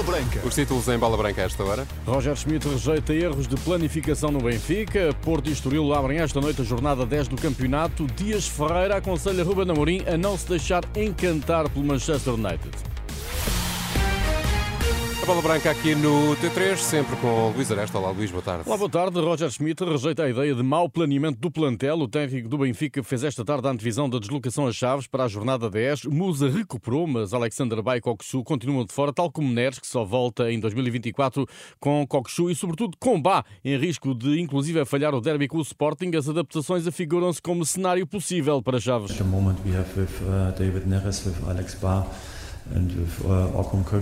Bola Branca. Os títulos em bola branca a esta hora. Roger Schmidt rejeita erros de planificação no Benfica. Porto e Estoril abrem esta noite a jornada 10 do campeonato. Dias Ferreira aconselha Ruben Amorim a não se deixar encantar pelo Manchester United. Bola branca aqui no T3, sempre com o Luís Aresta. Olá, Luís, boa tarde. Olá, boa tarde. Roger Schmidt rejeita a ideia de mau planeamento do plantel. O técnico do Benfica fez esta tarde a antevisão da deslocação a Chaves para a jornada 10. Musa recuperou, mas Alexander Bay e Coxu continuam de fora, tal como Neres, que só volta em 2024 com Coxu e, sobretudo, com Bá, em risco de, inclusive, falhar o derby com o Sporting. As adaptações afiguram-se como cenário possível para Chaves. At the moment we have with uh, David Neres, with Alex Barr.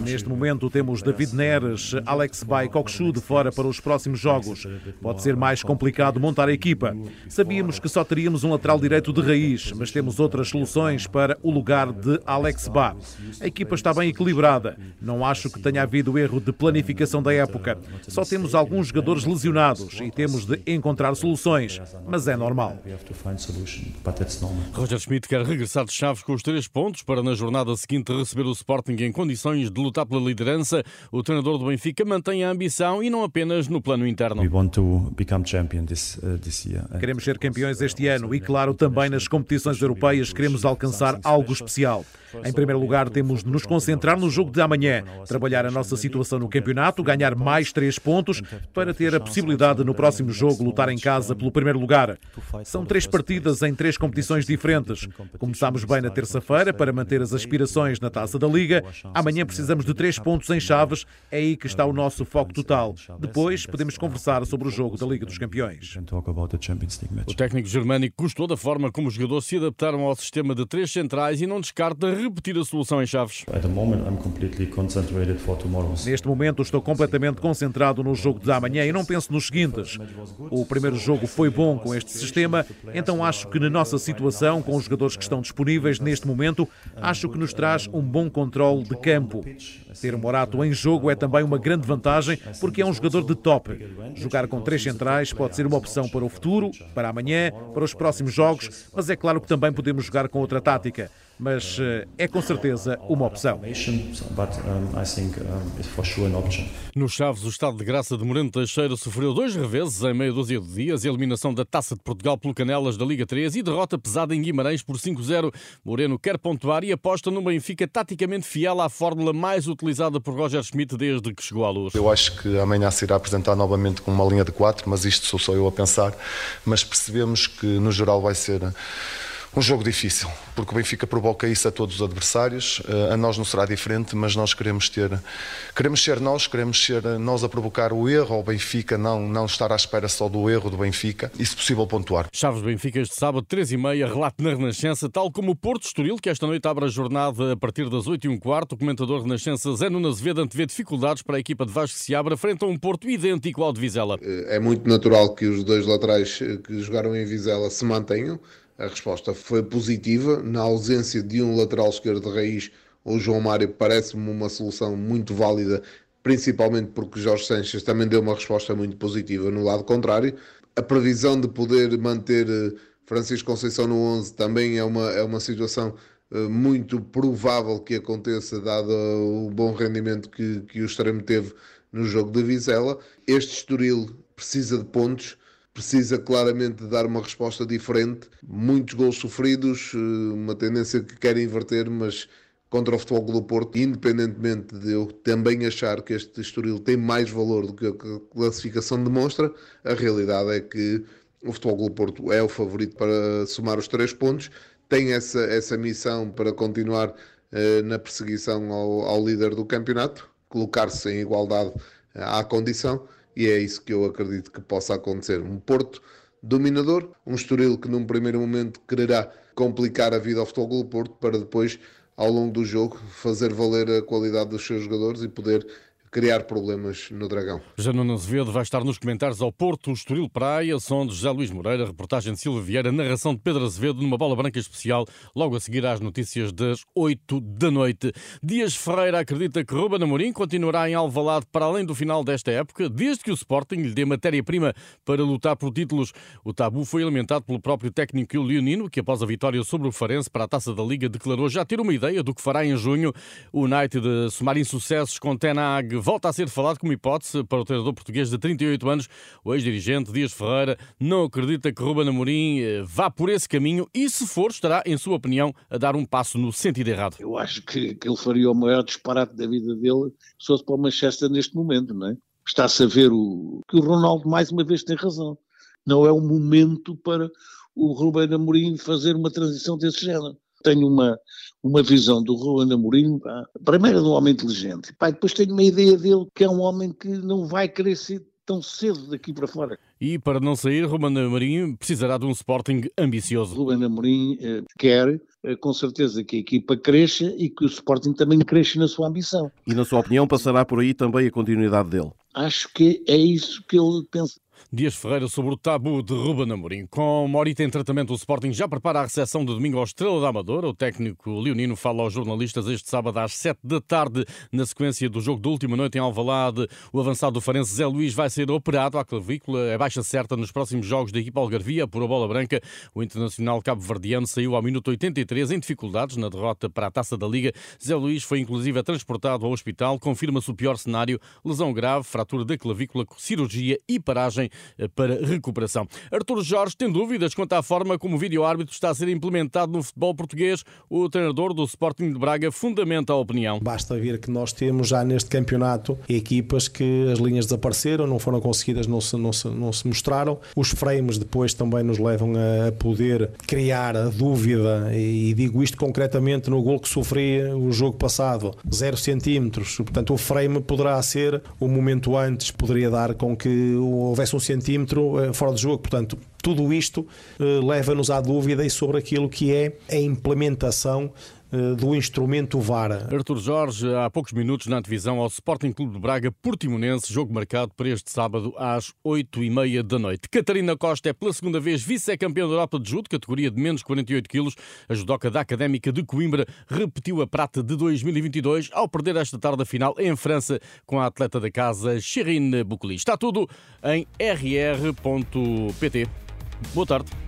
Neste momento temos David Neres, Alex Bay Kokshu de fora para os próximos jogos. Pode ser mais complicado montar a equipa. Sabíamos que só teríamos um lateral direito de raiz, mas temos outras soluções para o lugar de Alex Ba. A equipa está bem equilibrada. Não acho que tenha havido erro de planificação da época. Só temos alguns jogadores lesionados e temos de encontrar soluções, mas é normal. Roger Schmidt quer regressar de Chaves com os três pontos para na jornada seguinte receber o Sporting em condições de lutar pela liderança. O treinador do Benfica mantém a ambição e não apenas no plano interno. uh, Queremos ser campeões este ano e, claro, também nas competições europeias queremos alcançar algo especial. Em primeiro lugar, temos de nos concentrar no jogo de amanhã, trabalhar a nossa situação no campeonato, ganhar mais três pontos para ter a possibilidade no próximo jogo lutar em casa pelo primeiro lugar. São três partidas em três competições diferentes. Começámos bem na terça-feira para manter as aspirações na taça da Liga. Amanhã precisamos de três pontos em Chaves. É aí que está o nosso foco total. Depois podemos conversar sobre o jogo da Liga dos Campeões. O técnico germânico gostou da forma como os jogadores se adaptaram ao sistema de três centrais e não descarta repetir a solução em Chaves. Neste momento estou completamente concentrado no jogo de amanhã e não penso nos seguintes. O primeiro jogo foi bom com este sistema, então acho que na nossa situação, com os jogadores que estão disponíveis neste momento, acho que nos traz um bom controle de campo. Ter Morato em jogo é também uma grande vantagem porque é um jogador de top. Jogar com três centrais pode ser uma opção para o futuro, para amanhã, para os próximos jogos, mas é claro que também podemos jogar com outra tática mas é com certeza uma opção. No Chaves, o estado de graça de Moreno Teixeira sofreu dois reveses em meia dúzia de dias, eliminação da Taça de Portugal pelo Canelas da Liga 3 e derrota pesada em Guimarães por 5-0. Moreno quer pontuar e aposta no Benfica taticamente fiel à fórmula mais utilizada por Roger Schmidt desde que chegou à luz. Eu acho que amanhã se irá apresentar novamente com uma linha de 4, mas isto sou só eu a pensar, mas percebemos que no geral vai ser um jogo difícil, porque o Benfica provoca isso a todos os adversários. A nós não será diferente, mas nós queremos ter, queremos ser nós, queremos ser nós a provocar o erro ao Benfica, não, não estar à espera só do erro do Benfica e, se possível, pontuar. Chaves Benfica este sábado, 3 e meia, relato na Renascença, tal como o Porto Estoril, que esta noite abre a jornada a partir das 8 e um quarto. O comentador Renascença Zé Nuno Azevedo antevê dificuldades para a equipa de Vasco se abra frente a um Porto idêntico ao de Vizela. É muito natural que os dois laterais que jogaram em Vizela se mantenham. A resposta foi positiva. Na ausência de um lateral esquerdo de raiz, o João Mário parece-me uma solução muito válida, principalmente porque Jorge Sanches também deu uma resposta muito positiva no lado contrário. A previsão de poder manter Francisco Conceição no 11 também é uma, é uma situação muito provável que aconteça, dado o bom rendimento que, que o extremo teve no jogo de Vizela. Este Estoril precisa de pontos precisa claramente dar uma resposta diferente. Muitos gols sofridos, uma tendência que quer inverter, mas contra o Futebol do Porto, independentemente de eu também achar que este Estoril tem mais valor do que a classificação demonstra, a realidade é que o Futebol do Porto é o favorito para somar os três pontos, tem essa, essa missão para continuar uh, na perseguição ao, ao líder do campeonato, colocar-se em igualdade à condição, e é isso que eu acredito que possa acontecer. Um Porto dominador, um Estoril que num primeiro momento quererá complicar a vida ao Futebol do Porto para depois, ao longo do jogo, fazer valer a qualidade dos seus jogadores e poder criar problemas no Dragão. Janona Azevedo vai estar nos comentários ao Porto, Estoril Praia, som de José Luís Moreira, reportagem de Silva Vieira, narração de Pedro Azevedo numa bola branca especial, logo a seguir às notícias das 8 da noite. Dias Ferreira acredita que Ruben Amorim continuará em Alvalade para além do final desta época, desde que o Sporting lhe dê matéria-prima para lutar por títulos. O tabu foi alimentado pelo próprio técnico leonino, que após a vitória sobre o Farense para a Taça da Liga declarou já ter uma ideia do que fará em junho. O United somar insucessos com Tenag volta a ser falado como hipótese para o treinador português de 38 anos. O ex-dirigente Dias Ferreira não acredita que Ruben Amorim eh, vá por esse caminho e, se for, estará, em sua opinião, a dar um passo no sentido errado. Eu acho que, que ele faria o maior disparate da vida dele se fosse para o Manchester neste momento, não é? Está-se a ver o, que o Ronaldo mais uma vez tem razão. Não é o momento para o Ruben Amorim fazer uma transição desse género tenho uma, uma visão do Ruben Amorim, pá, primeiro de um homem inteligente, pá, depois tenho uma ideia dele que é um homem que não vai querer ser tão cedo daqui para fora. E para não sair, Ruben Amorim precisará de um Sporting ambicioso. Ruben Amorim eh, quer, eh, com certeza, que a equipa cresça e que o Sporting também cresça na sua ambição. E na sua opinião passará por aí também a continuidade dele? Acho que é isso que ele pensa. Dias Ferreira sobre o tabu de Ruben Amorim. Com Morita em tratamento, o Sporting já prepara a recepção de domingo ao Estrela da Amadora. O técnico leonino fala aos jornalistas este sábado às 7 da tarde, na sequência do jogo da última noite em Alvalade. O avançado do Farense Zé Luís vai ser operado à clavícula. É baixa certa nos próximos jogos da equipa Algarvia por a bola branca. O internacional cabo-verdiano saiu ao minuto 83 em dificuldades na derrota para a Taça da Liga. Zé Luís foi inclusive transportado ao hospital. Confirma-se o pior cenário: lesão grave, fratura da clavícula, cirurgia e paragem eh, para recuperação. Artur Jorge tem dúvidas quanto à forma como o vídeo-árbitro está a ser implementado no futebol português. O treinador do Sporting de Braga fundamenta a opinião. Basta ver que nós temos já neste campeonato equipas que as linhas desapareceram, não foram conseguidas, não se, não se, não se mostraram. Os frames depois também nos levam a poder criar a dúvida, e digo isto concretamente no gol que sofri o jogo passado, 0 centímetros. Portanto, o frame poderá ser o momento antes, poderia dar com que houvesse um centímetro eh, fora de jogo. Portanto, tudo isto eh, leva-nos à dúvida sobre aquilo que é a implementação do instrumento VAR. Artur Jorge, há poucos minutos na divisão ao Sporting Clube de Braga Portimonense, jogo marcado para este sábado às 8 e meia da noite. Catarina Costa é pela segunda vez vice-campeã da Europa de Judo, categoria de menos 48 quilos. A judoca da Académica de Coimbra repetiu a prata de 2022 ao perder esta tarde a final em França com a atleta da casa Chirine Boucli. Está tudo em rr.pt. Boa tarde.